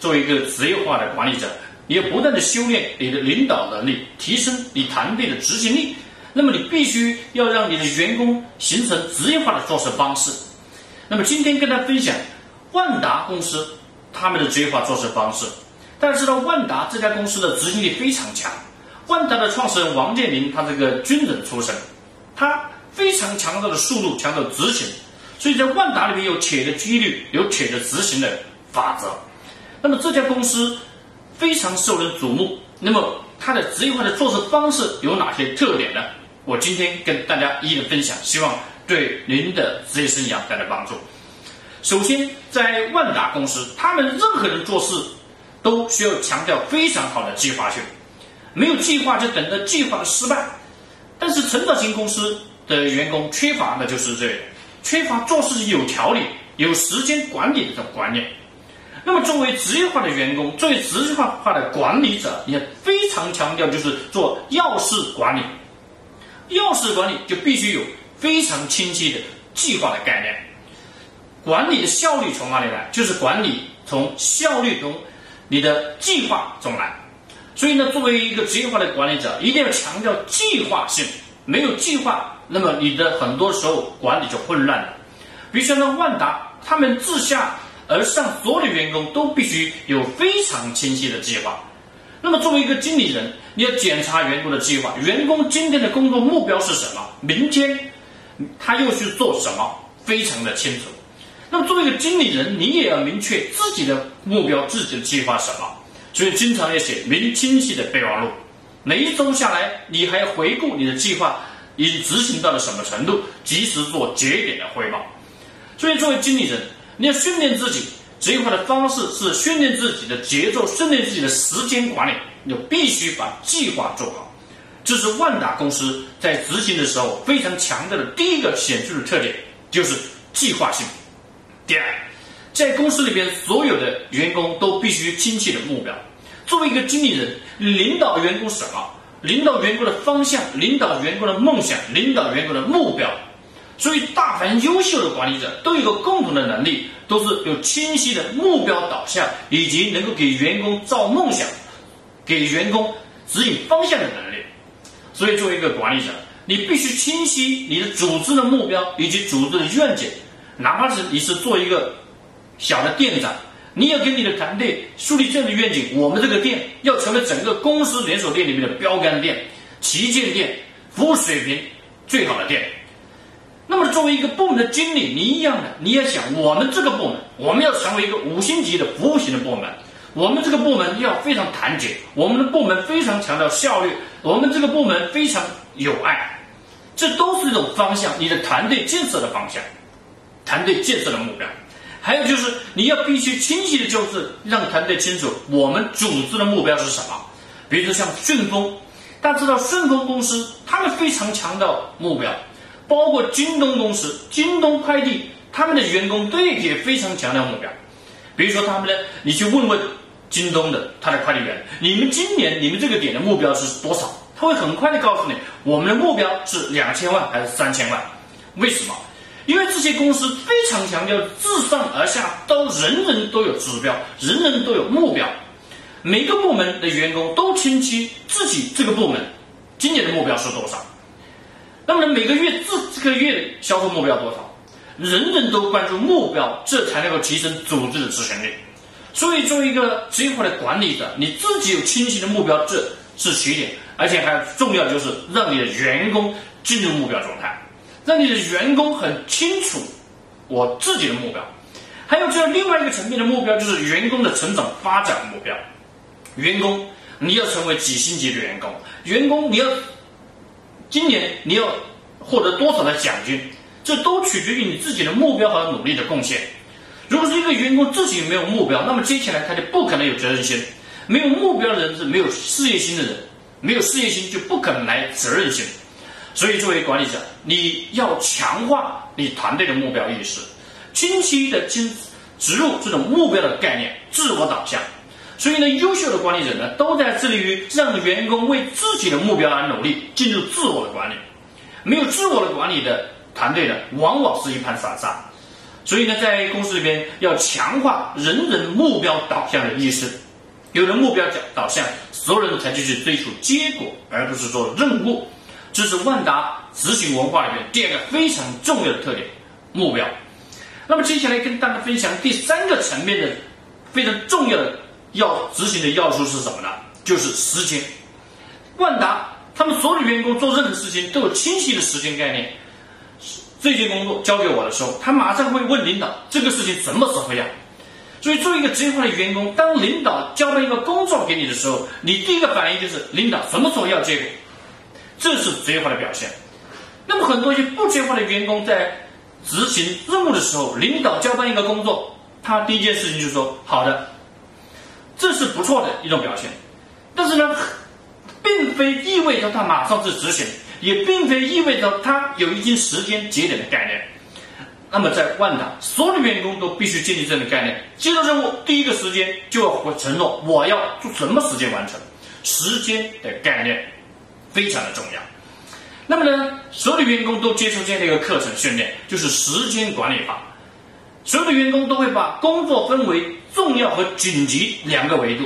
作为一个职业化的管理者，你要不断的修炼你的领导能力，提升你团队的执行力。那么你必须要让你的员工形成职业化的做事方式。那么今天跟大家分享万达公司他们的职业化做事方式。大家知道万达这家公司的执行力非常强。万达的创始人王健林，他这个军人出身，他非常强调的速度，强调执行。所以在万达里面有铁的纪律，有铁的执行的法则。那么这家公司非常受人瞩目。那么它的职业化的做事方式有哪些特点呢？我今天跟大家一一的分享，希望对您的职业生涯带来帮助。首先，在万达公司，他们任何人做事都需要强调非常好的计划性，没有计划就等着计划的失败。但是成长型公司的员工缺乏的就是这，缺乏做事有条理、有时间管理的这种观念。那么，作为职业化的员工，作为职业化化的管理者，也非常强调就是做要事管理。要事管理就必须有非常清晰的计划的概念。管理的效率从哪里来？就是管理从效率中你的计划中来。所以呢，作为一个职业化的管理者，一定要强调计划性。没有计划，那么你的很多时候管理就混乱了。比如说，那万达，他们自下。而上所有的员工都必须有非常清晰的计划。那么，作为一个经理人，你要检查员工的计划，员工今天的工作目标是什么？明天他又去做什么？非常的清楚。那么，作为一个经理人，你也要明确自己的目标、自己的计划什么。所以，经常要写明清晰的备忘录。每一周下来，你还要回顾你的计划已执行到了什么程度，及时做节点的汇报。所以，作为经理人。你要训练自己，职业化的方式是训练自己的节奏，训练自己的时间管理。你必须把计划做好，这是万达公司在执行的时候非常强调的第一个显著的特点，就是计划性。第二，在公司里边，所有的员工都必须清晰的目标。作为一个经理人，领导员工什么？领导员工的方向，领导员工的梦想，领导员工的目标。所以，大凡优秀的管理者都有一个共同的能力，都是有清晰的目标导向，以及能够给员工造梦想、给员工指引方向的能力。所以，作为一个管理者，你必须清晰你的组织的目标以及组织的愿景。哪怕是你是做一个小的店长，你要跟你的团队树立这样的愿景：我们这个店要成为整个公司连锁店里面的标杆店、旗舰店、服务水平最好的店。那么，作为一个部门的经理，你一样的，你也想，我们这个部门，我们要成为一个五星级的服务型的部门，我们这个部门要非常团结，我们的部门非常强调效率，我们这个部门非常有爱，这都是一种方向，你的团队建设的方向，团队建设的目标。还有就是，你要必须清晰的，就是让团队清楚我们组织的目标是什么。比如说像顺丰，大家知道顺丰公司，他们非常强调目标。包括京东公司、京东快递，他们的员工都也非常强调目标。比如说，他们呢，你去问问京东的他的快递员，你们今年你们这个点的目标是多少？他会很快的告诉你，我们的目标是两千万还是三千万？为什么？因为这些公司非常强调自上而下都人人都有指标，人人都有目标，每个部门的员工都清晰自己这个部门今年的目标是多少。那么每个月这这个月的销售目标多少？人人都关注目标，这才能够提升组织的执行力。所以，作为一个职业化的管理者，你自己有清晰的目标，这是起点，而且还重要就是让你的员工进入目标状态，让你的员工很清楚我自己的目标。还有这另外一个层面的目标，就是员工的成长发展目标。员工你要成为几星级的员工，员工你要。今年你要获得多少的奖金，这都取决于你自己的目标和努力的贡献。如果是一个员工自己没有目标，那么接下来他就不可能有责任心。没有目标的人是没有事业心的人，没有事业心就不可能来责任心。所以，作为管理者，你要强化你团队的目标意识，清晰的进植入这种目标的概念，自我导向。所以呢，优秀的管理者呢，都在致力于让员工为自己的目标而努力，进入自我的管理。没有自我的管理的团队呢，往往是一盘散沙。所以呢，在公司里边要强化人人目标导向的意识，有了目标导向，所有人才去追求结果，而不是做任务。这是万达执行文化里面第二个非常重要的特点——目标。那么接下来跟大家分享第三个层面的非常重要的要执行的要素是什么呢？就是时间。万达他们所有的员工做任何事情都有清晰的时间概念。这件工作交给我的时候，他马上会问领导这个事情什么时候要。所以，作为一个职业化的员工，当领导交办一个工作给你的时候，你第一个反应就是领导什么时候要结果。这是职业化的表现。那么，很多一些不职业化的员工在执行任务的时候，领导交办一个工作，他第一件事情就是说：“好的，这是不错的一种表现。”但是呢，并非意味着他马上去执行。也并非意味着他有一定时间节点的概念。那么，在万达，所有的员工都必须建立这样的概念：接到任务，第一个时间就要承诺我要做什么时间完成。时间的概念非常的重要。那么呢，所有的员工都接受这样的一个课程训练，就是时间管理法。所有的员工都会把工作分为重要和紧急两个维度，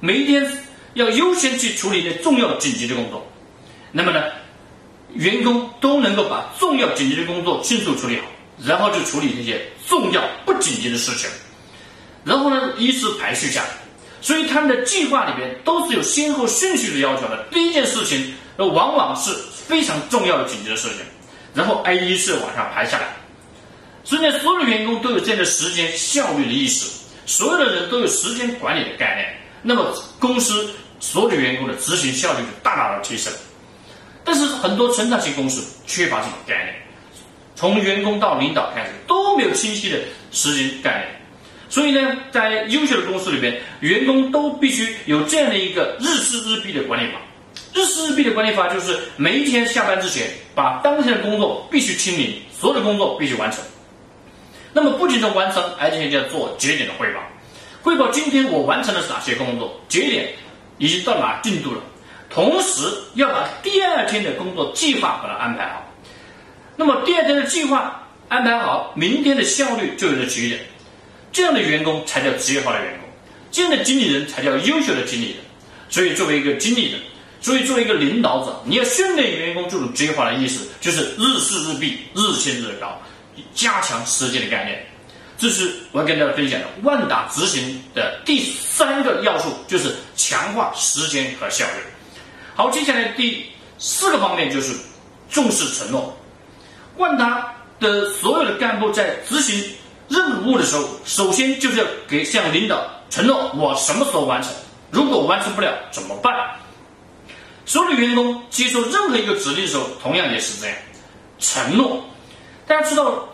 每一天要优先去处理一些重要紧急的工作。那么呢？员工都能够把重要紧急的工作迅速处理好，然后就处理这些重要不紧急的事情，然后呢依次排序下来，所以他们的计划里边都是有先后顺序的要求的。第一件事情，往往是非常重要的紧急的事情，然后按依次往上排下来。所以呢，所有的员工都有这样的时间效率的意识，所有的人都有时间管理的概念，那么公司所有的员工的执行效率就大大的提升。但是很多成长型公司缺乏这种概念，从员工到领导开始都没有清晰的时间概念，所以呢，在优秀的公司里边，员工都必须有这样的一个日事日毕的管理法。日事日毕的管理法就是每一天下班之前，把当天的工作必须清理，所有的工作必须完成。那么不仅是完成，而且要做节点的汇报，汇报今天我完成了哪些工作，节点已经到哪进度了。同时要把第二天的工作计划把它安排好，那么第二天的计划安排好，明天的效率就有了提点。这样的员工才叫职业化的员工，这样的经理人才叫优秀的经理人。所以，作为一个经理人，所以作为一个领导者，你要训练员工这种职业化的意识，就是日事日毕，日新日高，加强时间的概念。这是我要跟大家分享的万达执行的第三个要素，就是强化时间和效率。好，接下来第四个方面就是重视承诺。万达的所有的干部在执行任务的时候，首先就是要给向领导承诺我什么时候完成，如果完成不了怎么办？所有的员工接受任何一个指令的时候，同样也是这样，承诺。大家知道，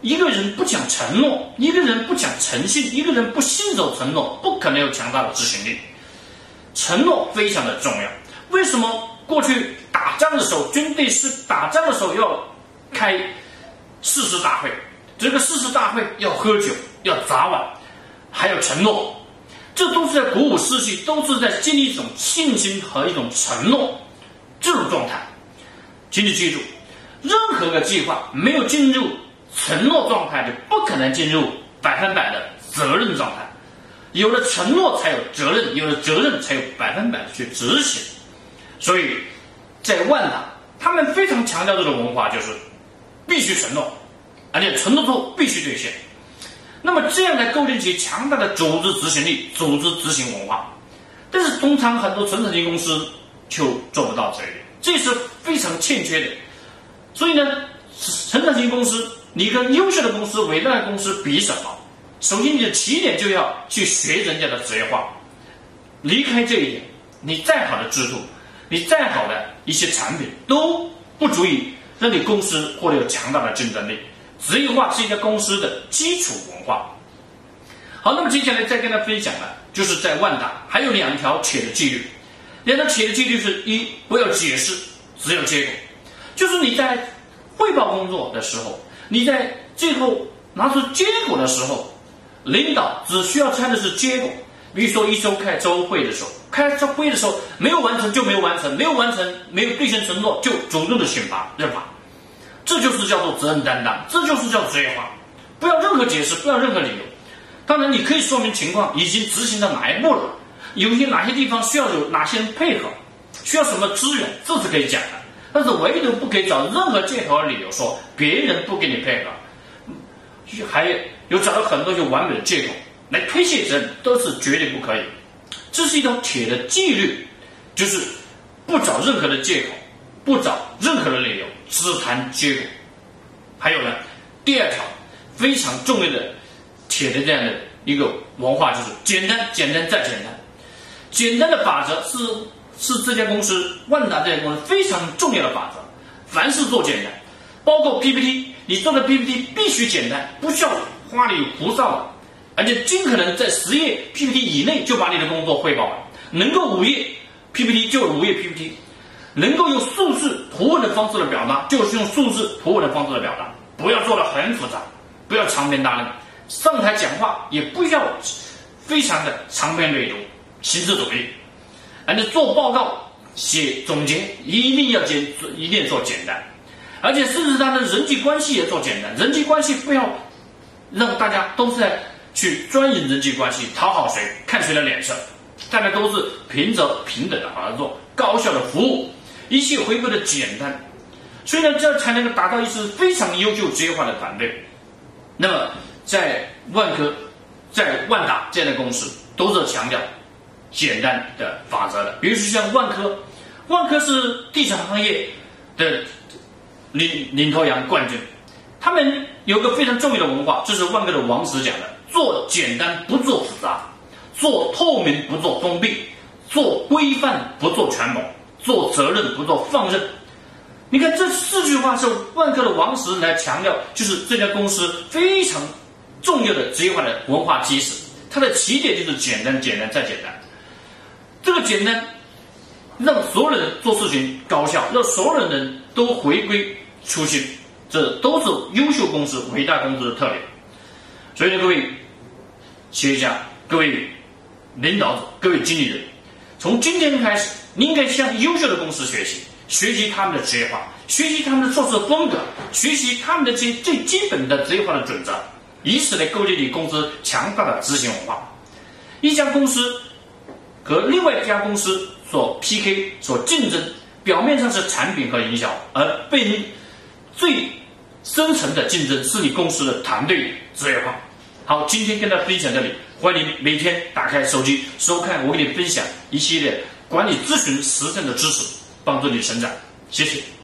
一个人不讲承诺，一个人不讲诚信，一个人不信守承诺，不可能有强大的执行力。承诺非常的重要。为什么过去打仗的时候，军队是打仗的时候要开誓师大会？这个誓师大会要喝酒，要砸碗，还要承诺，这都是在鼓舞士气，都是在建立一种信心和一种承诺这种状态。请你记住，任何个计划没有进入承诺状态，就不可能进入百分百的责任状态。有了承诺，才有责任；有了责任，才有百分百的去执行。所以，在万达，他们非常强调这种文化，就是必须承诺，而且承诺之后必须兑现。那么这样来构建起强大的组织执行力、组织执行文化。但是，通常很多成长型公司就做不到这一点，这是非常欠缺的。所以呢，成长型公司，你跟优秀的公司、伟大的公司比什么？首先，你的起点就要去学人家的职业化。离开这一点，你再好的制度。你再好的一些产品都不足以让你公司获得有强大的竞争力。职业化是一家公司的基础文化，好，那么接下来再跟大家分享的，就是在万达还有两条企业的纪律。两条企业的纪律是一，不要解释，只要结果。就是你在汇报工作的时候，你在最后拿出结果的时候，领导只需要看的是结果。比如说一周开周会的时候，开周会的时候没有完成就没有完成，没有完成没有兑现承诺就主动的选拔认罚，这就是叫做责任担当，这就是叫职业化。不要任何解释，不要任何理由。当然，你可以说明情况已经执行到哪一步了，有些哪些地方需要有哪些人配合，需要什么资源，这是可以讲的。但是唯独不可以找任何借口和理由说别人不给你配合，还有有找了很多就完美的借口来推卸责任，都是绝对不可以。这是一条铁的纪律，就是不找任何的借口，不找任何的理由，只谈结果。还有呢，第二条非常重要的铁的这样的一个文化，就是简单、简单再简单。简单的法则是是这家公司万达这家公司非常重要的法则。凡事做简单，包括 PPT，你做的 PPT 必须简单，不需要花里胡哨的，而且尽可能在十页 PPT 以内就把你的工作汇报完。能够五页 PPT 就五页 PPT，能够用数字图文的方式来表达，就是用数字图文的方式来表达，不要做的很复杂，不要长篇大论。上台讲话也不要非常的长篇累牍、形式主义，而且做报告、写总结一定要简，一定要做简单，而且甚至他的人际关系也做简单。人际关系不要让大家都是在去钻营人际关系，讨好谁，看谁的脸色，大家都是平着平等的合作，高效的服务，一切回归的简单。所以呢，这样才能够达到一支非常优秀职业化的团队。那么。在万科、在万达这样的公司，都是强调简单的法则的。比如说像万科，万科是地产行业的领领头羊、冠军。他们有个非常重要的文化，这是万科的王石讲的：做简单不做复杂，做透明不做封闭，做规范不做权谋，做责任不做放任。你看这四句话是万科的王石来强调，就是这家公司非常。重要的职业化的文化基石，它的起点就是简单，简单再简单。简单，让所有人做事情高效，让所有人都回归初心，这都是优秀公司、伟大公司的特点。所以呢，各位企业家、各位领导者、各位经理人，从今天开始，你应该向优秀的公司学习，学习他们的职业化，学习他们的做事风格，学习他们的这最基本的职业化的准则。以此来构建你公司强大的执行文化。一家公司和另外一家公司所 PK、所竞争，表面上是产品和营销，而背后最深层的竞争是你公司的团队职业化。好，今天跟大家分享这里，欢迎每天打开手机收看我给你分享一系列管理咨询实战的知识，帮助你成长。谢谢。